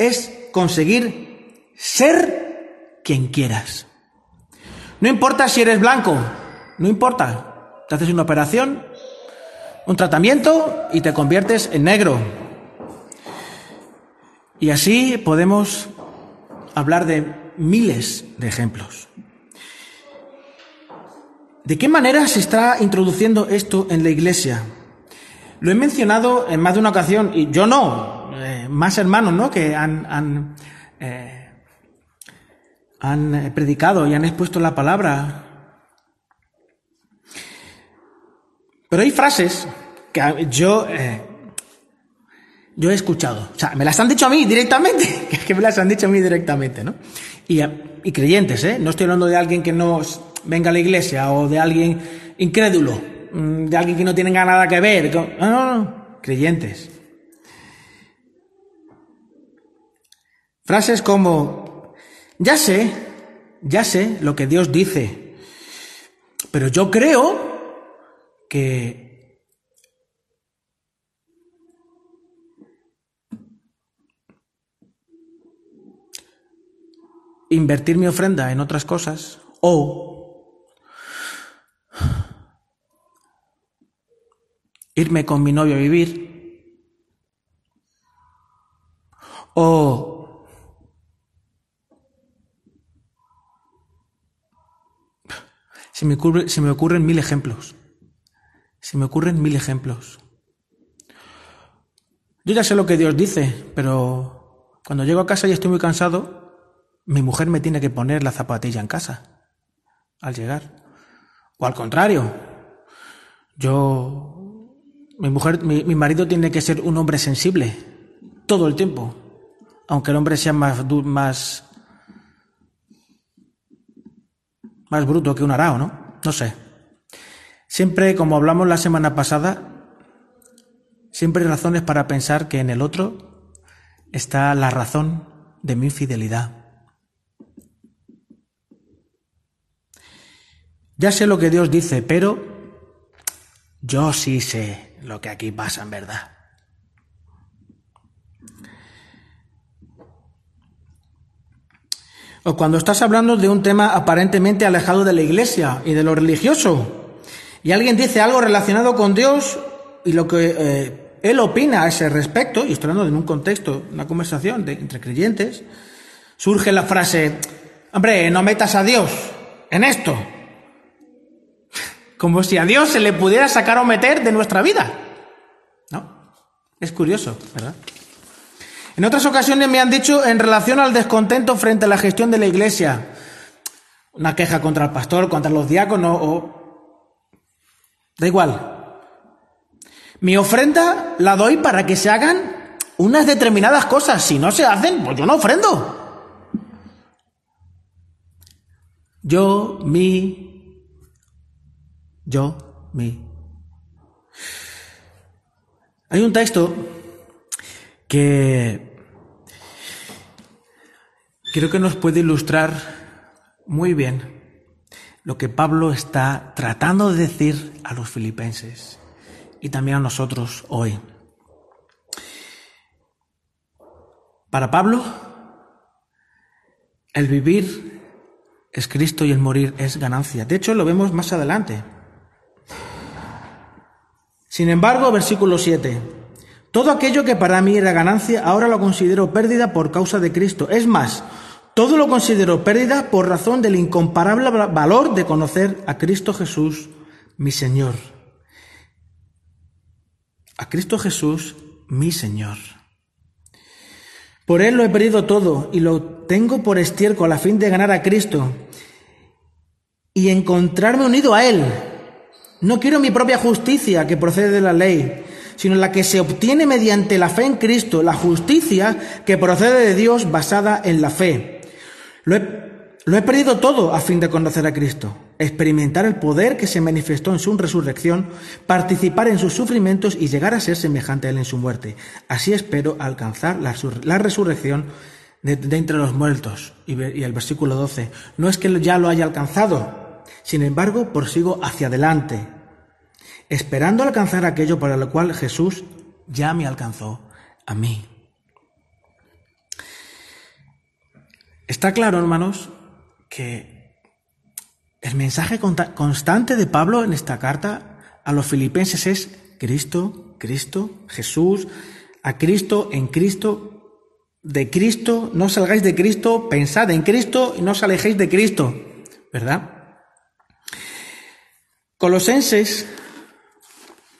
es conseguir ser quien quieras. No importa si eres blanco, no importa. Te haces una operación, un tratamiento y te conviertes en negro. Y así podemos hablar de miles de ejemplos. ¿De qué manera se está introduciendo esto en la iglesia? Lo he mencionado en más de una ocasión, y yo no, eh, más hermanos, ¿no? Que han, han, eh, han predicado y han expuesto la palabra. Pero hay frases que yo, eh, yo he escuchado. O sea, me las han dicho a mí directamente. que me las han dicho a mí directamente, ¿no? Y, y creyentes, ¿eh? No estoy hablando de alguien que no venga a la iglesia o de alguien incrédulo. Mm, de alguien que no tiene nada que ver. no, no, no, creyentes. Frases como, ya sé, ya sé lo que Dios dice, pero yo creo que invertir mi ofrenda en otras cosas o irme con mi novio a vivir. O se me, ocurren mil ejemplos. Se me ocurren mil ejemplos. Yo ya sé lo que Dios dice, pero cuando llego a casa y estoy muy cansado, mi mujer me tiene que poner la zapatilla en casa al llegar. O al contrario, yo mi mujer, mi, marido tiene que ser un hombre sensible todo el tiempo, aunque el hombre sea más más más bruto que un arao, ¿no? No sé. Siempre, como hablamos la semana pasada, siempre hay razones para pensar que en el otro está la razón de mi infidelidad. Ya sé lo que Dios dice, pero yo sí sé lo que aquí pasa en verdad. O cuando estás hablando de un tema aparentemente alejado de la iglesia y de lo religioso, y alguien dice algo relacionado con Dios y lo que eh, él opina a ese respecto, y estoy hablando en un contexto, una conversación entre creyentes, surge la frase, hombre, no metas a Dios en esto. Como si a Dios se le pudiera sacar o meter de nuestra vida. ¿No? Es curioso, ¿verdad? En otras ocasiones me han dicho en relación al descontento frente a la gestión de la iglesia, una queja contra el pastor, contra los diáconos o... Da igual. Mi ofrenda la doy para que se hagan unas determinadas cosas. Si no se hacen, pues yo no ofrendo. Yo, mi, yo, mi. Hay un texto que creo que nos puede ilustrar muy bien lo que Pablo está tratando de decir a los filipenses y también a nosotros hoy. Para Pablo, el vivir es Cristo y el morir es ganancia. De hecho, lo vemos más adelante. Sin embargo, versículo 7. Todo aquello que para mí era ganancia, ahora lo considero pérdida por causa de Cristo. Es más, todo lo considero pérdida por razón del incomparable valor de conocer a Cristo Jesús, mi Señor. A Cristo Jesús, mi Señor. Por Él lo he perdido todo y lo tengo por estiércol a fin de ganar a Cristo y encontrarme unido a Él. No quiero mi propia justicia que procede de la ley, sino la que se obtiene mediante la fe en Cristo, la justicia que procede de Dios basada en la fe. Lo he, lo he perdido todo a fin de conocer a Cristo, experimentar el poder que se manifestó en su resurrección, participar en sus sufrimientos y llegar a ser semejante a Él en su muerte. Así espero alcanzar la, la resurrección de, de, entre los muertos. Y, y el versículo 12, no es que ya lo haya alcanzado, sin embargo, prosigo hacia adelante, esperando alcanzar aquello para lo cual Jesús ya me alcanzó a mí. Está claro, hermanos, que el mensaje constante de Pablo en esta carta a los filipenses es Cristo, Cristo, Jesús, a Cristo, en Cristo, de Cristo, no salgáis de Cristo, pensad en Cristo y no os alejéis de Cristo, ¿verdad? Colosenses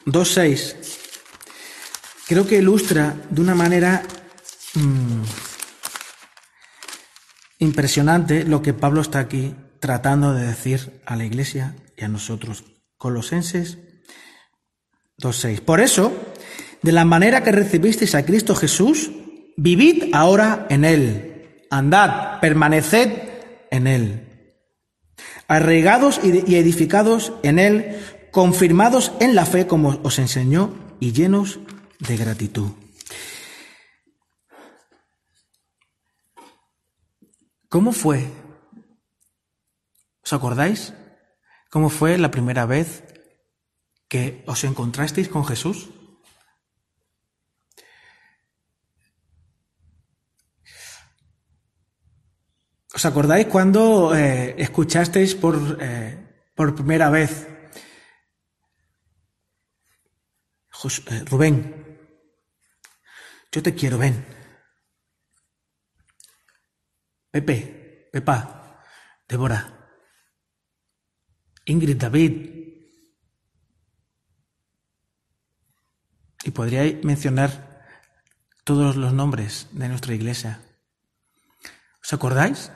2.6 creo que ilustra de una manera mmm, impresionante lo que Pablo está aquí tratando de decir a la iglesia y a nosotros. Colosenses 2.6. Por eso, de la manera que recibisteis a Cristo Jesús, vivid ahora en Él. Andad, permaneced en Él. Arraigados y edificados en Él, confirmados en la fe como os enseñó y llenos de gratitud. ¿Cómo fue? ¿Os acordáis? ¿Cómo fue la primera vez que os encontrasteis con Jesús? ¿Os acordáis cuando eh, escuchasteis por, eh, por primera vez Jos eh, Rubén? Yo te quiero, ven. Pepe, Pepa, Débora, Ingrid, David. Y podría mencionar todos los nombres de nuestra iglesia. ¿Os acordáis?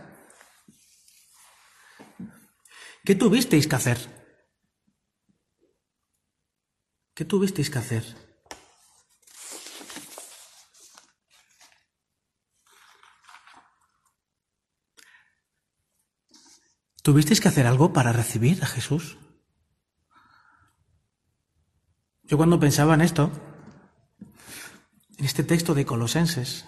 ¿Qué tuvisteis que hacer? ¿Qué tuvisteis que hacer? ¿Tuvisteis que hacer algo para recibir a Jesús? Yo cuando pensaba en esto, en este texto de Colosenses,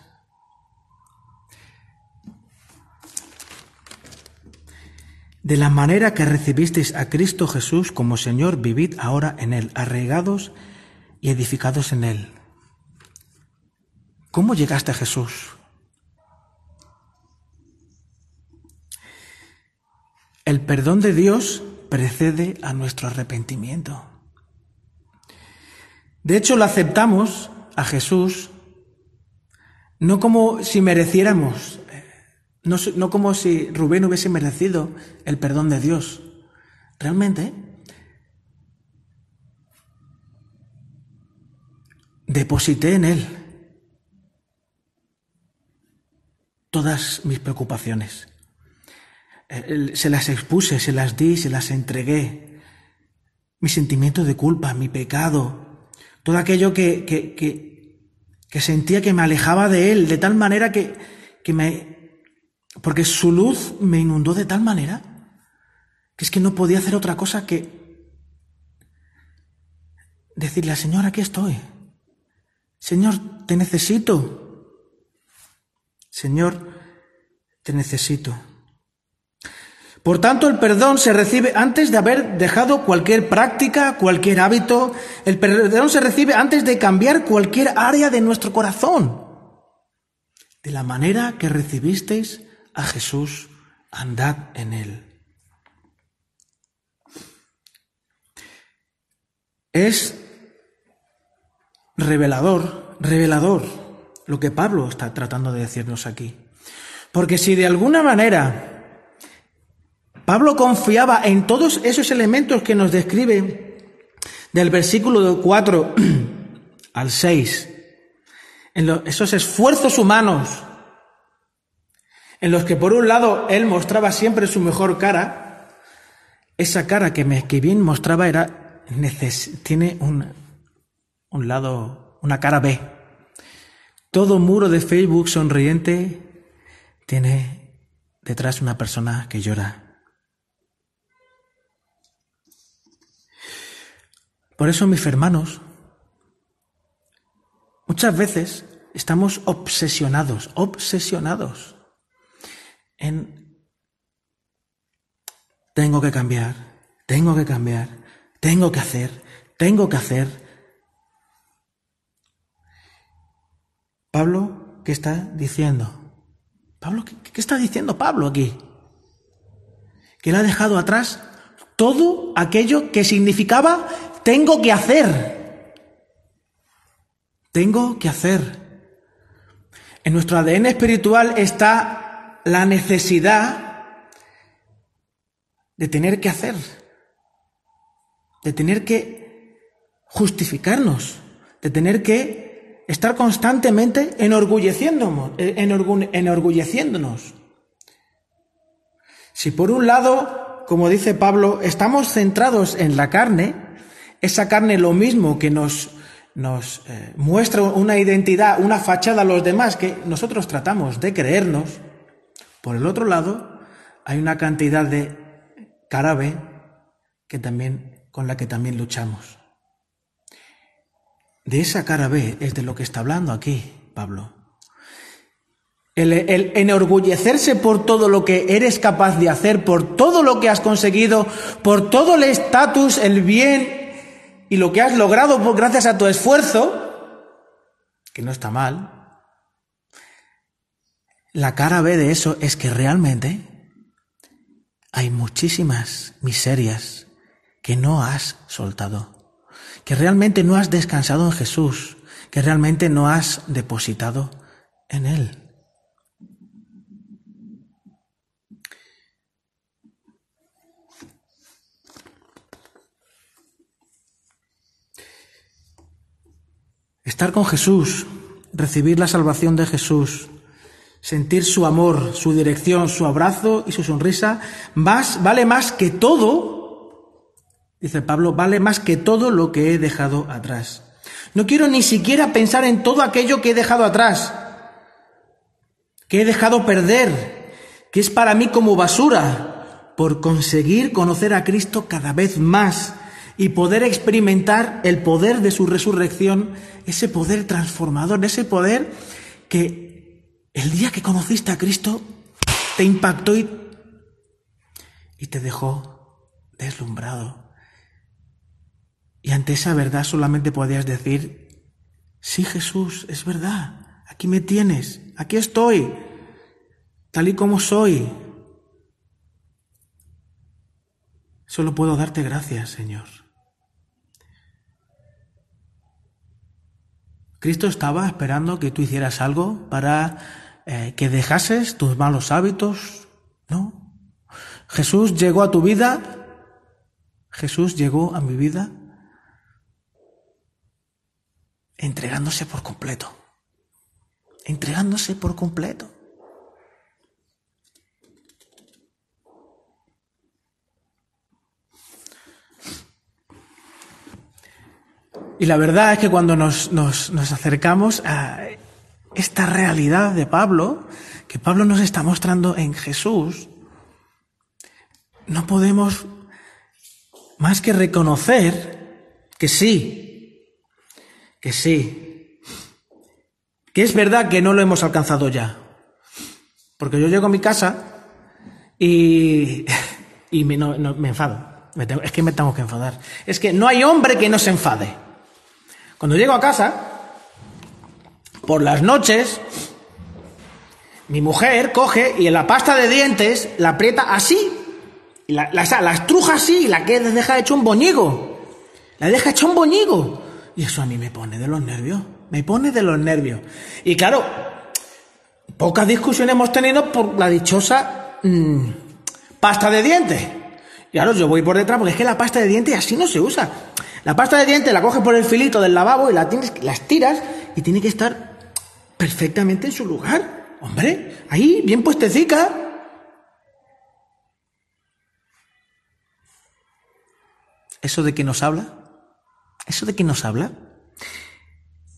de la manera que recibisteis a Cristo Jesús como Señor, vivid ahora en Él, arraigados y edificados en Él. ¿Cómo llegaste a Jesús? El perdón de Dios precede a nuestro arrepentimiento. De hecho, lo aceptamos a Jesús no como si mereciéramos, no, no, como si Rubén hubiese merecido el perdón de Dios. Realmente, deposité en Él todas mis preocupaciones. Se las expuse, se las di, se las entregué. Mi sentimiento de culpa, mi pecado, todo aquello que, que, que, sentía que me alejaba de Él, de tal manera que, que me... Porque su luz me inundó de tal manera que es que no podía hacer otra cosa que decirle al Señor, aquí estoy. Señor, te necesito. Señor, te necesito. Por tanto, el perdón se recibe antes de haber dejado cualquier práctica, cualquier hábito. El perdón se recibe antes de cambiar cualquier área de nuestro corazón. De la manera que recibisteis a Jesús, andad en él. Es revelador, revelador lo que Pablo está tratando de decirnos aquí. Porque si de alguna manera Pablo confiaba en todos esos elementos que nos describe del versículo 4 al 6, en esos esfuerzos humanos en los que por un lado él mostraba siempre su mejor cara, esa cara que, me, que bien mostraba era tiene un, un lado, una cara B. Todo muro de Facebook sonriente tiene detrás una persona que llora. Por eso, mis hermanos, muchas veces estamos obsesionados, obsesionados en tengo que cambiar, tengo que cambiar, tengo que hacer, tengo que hacer. Pablo, ¿qué está diciendo? Pablo, ¿qué, está diciendo Pablo aquí? Que él ha dejado atrás todo aquello que significaba tengo que hacer. Tengo que hacer. En nuestro ADN espiritual está la necesidad de tener que hacer, de tener que justificarnos, de tener que estar constantemente enorgulleciéndonos, enorgulleciéndonos. Si por un lado, como dice Pablo, estamos centrados en la carne, esa carne lo mismo que nos, nos eh, muestra una identidad, una fachada a los demás que nosotros tratamos de creernos, por el otro lado hay una cantidad de carabe que también, con la que también luchamos. De esa cara B es de lo que está hablando aquí Pablo. El, el, enorgullecerse por todo lo que eres capaz de hacer, por todo lo que has conseguido, por todo el estatus, el bien y lo que has logrado gracias a tu esfuerzo, que no está mal, la cara B de eso es que realmente hay muchísimas miserias que no has soltado, que realmente no has descansado en Jesús, que realmente no has depositado en Él. Estar con Jesús, recibir la salvación de Jesús, sentir su amor, su dirección, su abrazo y su sonrisa, más, vale más que todo, dice Pablo, vale más que todo lo que he dejado atrás. No quiero ni siquiera pensar en todo aquello que he dejado atrás, que he dejado perder, que es para mí como basura, por conseguir conocer a Cristo cada vez más y poder experimentar el poder de su resurrección, ese poder transformador, ese poder que el día que conociste a Cristo te impactó y, te dejó deslumbrado. Y ante esa verdad solamente podías decir, sí Jesús, es verdad, aquí me tienes, aquí estoy, tal y como soy. Solo puedo darte gracias, Señor. Cristo estaba esperando que tú hicieras algo para eh, que dejases tus malos hábitos, ¿no? Jesús llegó a tu vida, Jesús llegó a mi vida entregándose por completo, entregándose por completo. Y la verdad es que cuando nos, nos, nos, acercamos a esta realidad de Pablo, que Pablo nos está mostrando en Jesús, no podemos más que reconocer que sí, que sí, que es verdad que no lo hemos alcanzado ya. Porque yo llego a mi casa y, y me, no, me enfado. Es que me tengo que enfadar. Es que no hay hombre que no se enfade. Cuando llego a casa, por las noches, mi mujer coge y en la pasta de dientes la aprieta así. Y la, la, la estruja así y la que deja hecho un boñigo. La deja hecho un boñigo. Y eso a mí me pone de los nervios. Me pone de los nervios. Y claro, pocas discusiones hemos tenido por la dichosa mmm, pasta de dientes. Y ahora yo voy por detrás porque es que la pasta de dientes así no se usa. La pasta de dientes la coges por el filito del lavabo y la las tiras y tiene que estar perfectamente en su lugar. Hombre, ahí, bien puestecica. ¿Eso de qué nos habla? ¿Eso de qué nos habla?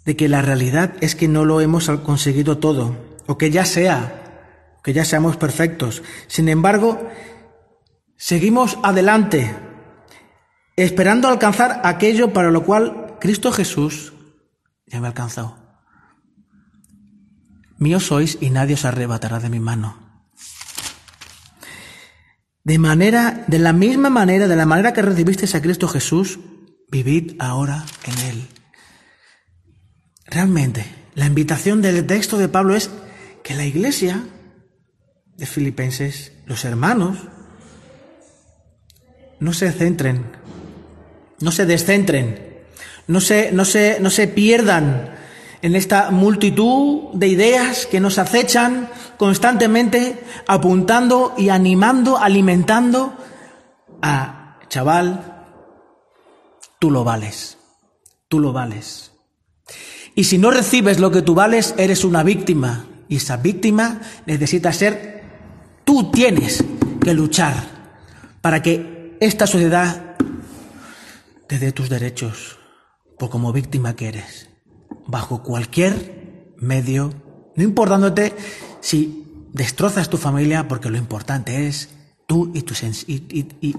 De que la realidad es que no lo hemos conseguido todo, o que ya sea, que ya seamos perfectos. Sin embargo, seguimos adelante, esperando alcanzar aquello para lo cual Cristo Jesús ya me ha alcanzado. Mío sois y nadie os arrebatará de mi mano. De manera, de la misma manera, de la manera que recibisteis a Cristo Jesús, vivid ahora en Él. Realmente, la invitación del texto de Pablo es que la iglesia de Filipenses, los hermanos, no se centren, no se descentren, no se, no se, no se pierdan en esta multitud de ideas que nos acechan constantemente, apuntando y animando, alimentando a, chaval, tú lo vales, tú lo vales. Y si no recibes lo que tú vales, eres una víctima. Y esa víctima necesita ser, tú tienes que luchar para que esta sociedad te dé tus derechos, por como víctima que eres bajo cualquier medio, no importándote si destrozas tu familia, porque lo importante es tú y tu y, y, y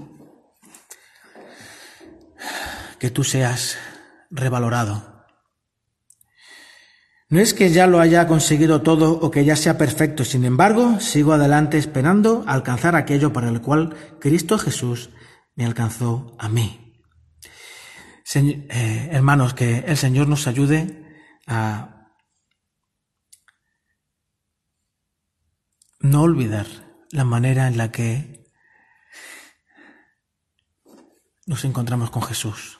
que tú seas revalorado. No es que ya lo haya conseguido todo o que ya sea perfecto, sin embargo, sigo adelante esperando alcanzar aquello para el cual Cristo Jesús me alcanzó a mí. Eh, hermanos, que el Señor nos ayude a no olvidar la manera en la que nos encontramos con Jesús.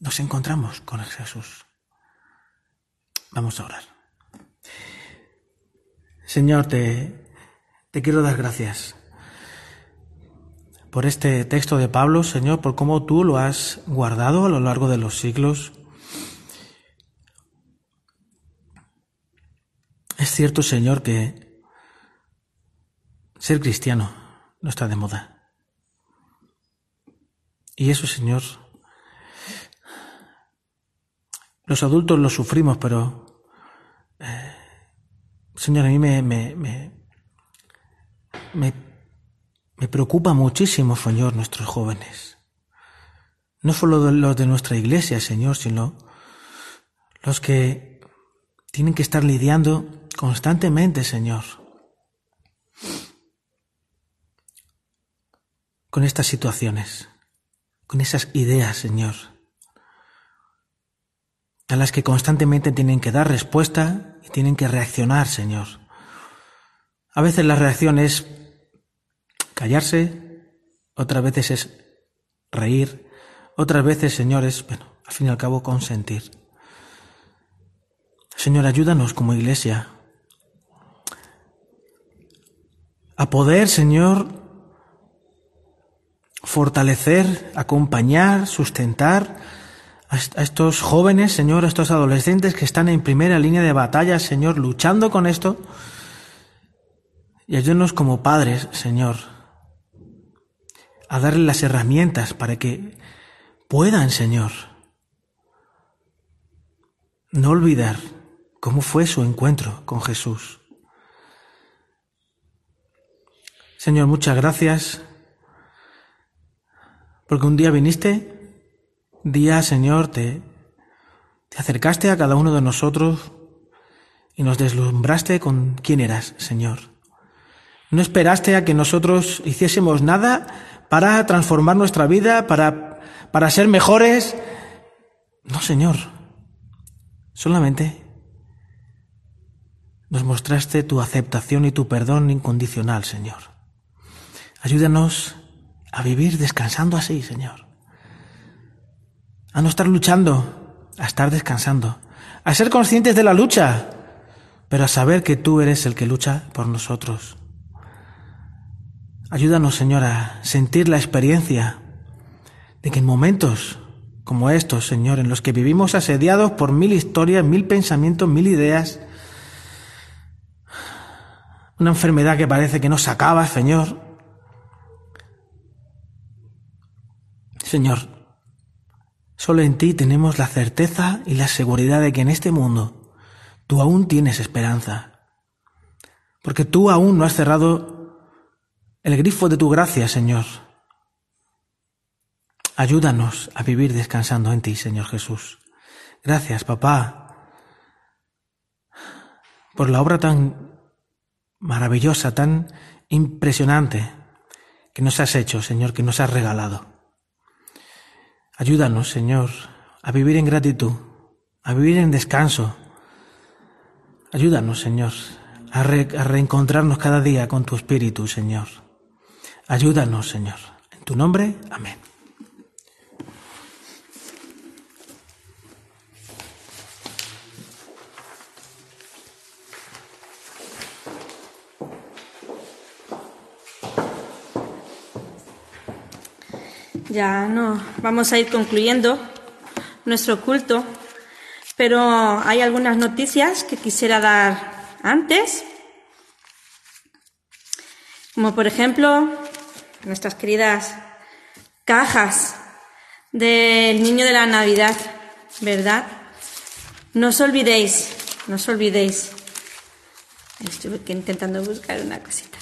Nos encontramos con Jesús. Vamos a orar. Señor, te, te quiero dar gracias por este texto de Pablo, Señor, por cómo tú lo has guardado a lo largo de los siglos Es cierto, Señor, que ser cristiano no está de moda. Y eso, Señor, los adultos lo sufrimos, pero, eh, Señor, a mí me, me, me, me, me preocupa muchísimo, Señor, nuestros jóvenes. No solo los de nuestra iglesia, Señor, sino los que tienen que estar lidiando constantemente, Señor, con estas situaciones, con esas ideas, Señor, a las que constantemente tienen que dar respuesta y tienen que reaccionar, Señor. A veces la reacción es callarse otras veces es reír, otras veces, Señor, es, bueno, al fin y al cabo, consentir. Señor, ayúdanos como iglesia a poder, Señor, fortalecer, acompañar, sustentar a estos jóvenes, Señor, a estos adolescentes que están en primera línea de batalla, Señor, luchando con esto. Y ayúdanos como padres, Señor, a darles las herramientas para que puedan, Señor, no olvidar cómo fue su encuentro con Jesús. Señor, muchas gracias porque un día viniste, día, Señor, te, te acercaste a cada uno de nosotros y nos deslumbraste con quién eras, Señor. No esperaste a que nosotros hiciésemos nada para transformar nuestra vida, para, para ser mejores. No, Señor. Solamente nos mostraste tu aceptación y tu perdón incondicional, Señor. Ayúdanos a vivir descansando así, Señor. A no estar luchando, a estar descansando, a ser conscientes de la lucha, pero a saber que tú eres el que lucha por nosotros. Ayúdanos, Señor, a sentir la experiencia de que en momentos como estos, Señor, en los que vivimos asediados por mil historias, mil pensamientos, mil ideas, una enfermedad que parece que no se acaba, Señor, Señor, solo en ti tenemos la certeza y la seguridad de que en este mundo tú aún tienes esperanza, porque tú aún no has cerrado el grifo de tu gracia, Señor. Ayúdanos a vivir descansando en ti, Señor Jesús. Gracias, papá, por la obra tan maravillosa, tan impresionante que nos has hecho, Señor, que nos has regalado. Ayúdanos, Señor, a vivir en gratitud, a vivir en descanso. Ayúdanos, Señor, a, reencontrarnos cada día con tu Espíritu, Señor. Ayúdanos, Señor. En tu nombre, amén. Ya no, vamos a ir concluyendo nuestro culto, pero hay algunas noticias que quisiera dar antes, como por ejemplo nuestras queridas cajas del niño de la Navidad, ¿verdad? No os olvidéis, no os olvidéis. Estuve intentando buscar una cosita.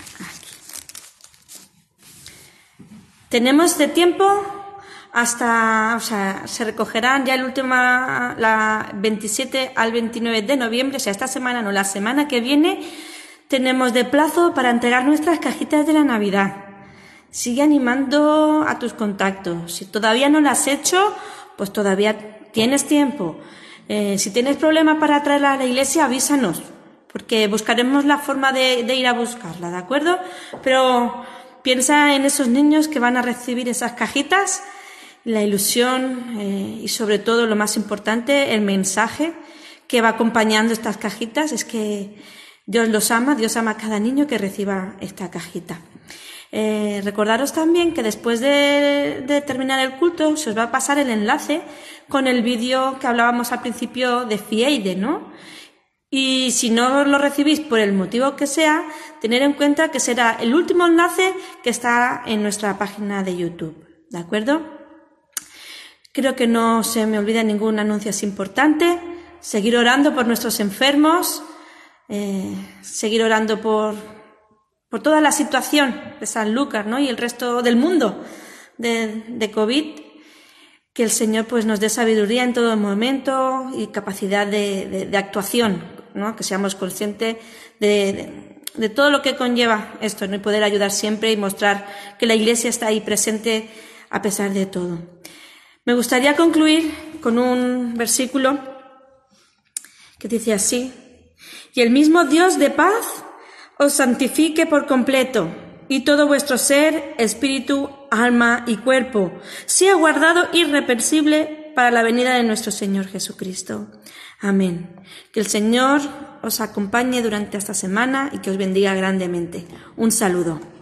Tenemos de tiempo hasta, o sea, se recogerán ya el último, la 27 al 29 de noviembre, o sea, esta semana no, la semana que viene, tenemos de plazo para entregar nuestras cajitas de la Navidad. Sigue animando a tus contactos. Si todavía no lo has hecho, pues todavía tienes tiempo. Eh, si tienes problemas para traerla a la iglesia, avísanos, porque buscaremos la forma de, de ir a buscarla, ¿de acuerdo? Pero Piensa en esos niños que van a recibir esas cajitas, la ilusión eh, y sobre todo lo más importante, el mensaje que va acompañando estas cajitas es que Dios los ama, Dios ama a cada niño que reciba esta cajita. Eh, recordaros también que después de, de, terminar el culto se os va a pasar el enlace con el vídeo que hablábamos al principio de Fieide, ¿no? Y si no lo recibís por el motivo que sea, tener en cuenta que será el último enlace que está en nuestra página de YouTube. ¿De acuerdo? Creo que no se me olvida ningún anuncio así importante. Seguir orando por nuestros enfermos, eh, seguir orando por, por toda la situación de San Lucas ¿no? y el resto del mundo de, COVID que el Señor pues nos dé sabiduría en todo momento y capacidad de, actuación, ¿no? que seamos conscientes de, todo lo que conlleva esto, ¿no? y poder ayudar siempre y mostrar que la Iglesia está ahí presente a pesar de todo. Me gustaría concluir con un versículo que dice así, y el mismo Dios de paz os santifique por completo, y todo vuestro ser, espíritu, alma y cuerpo, sea guardado irreversible para la venida de nuestro Señor Jesucristo. Amén. Que el Señor os acompañe durante esta semana y que os bendiga grandemente. Un saludo.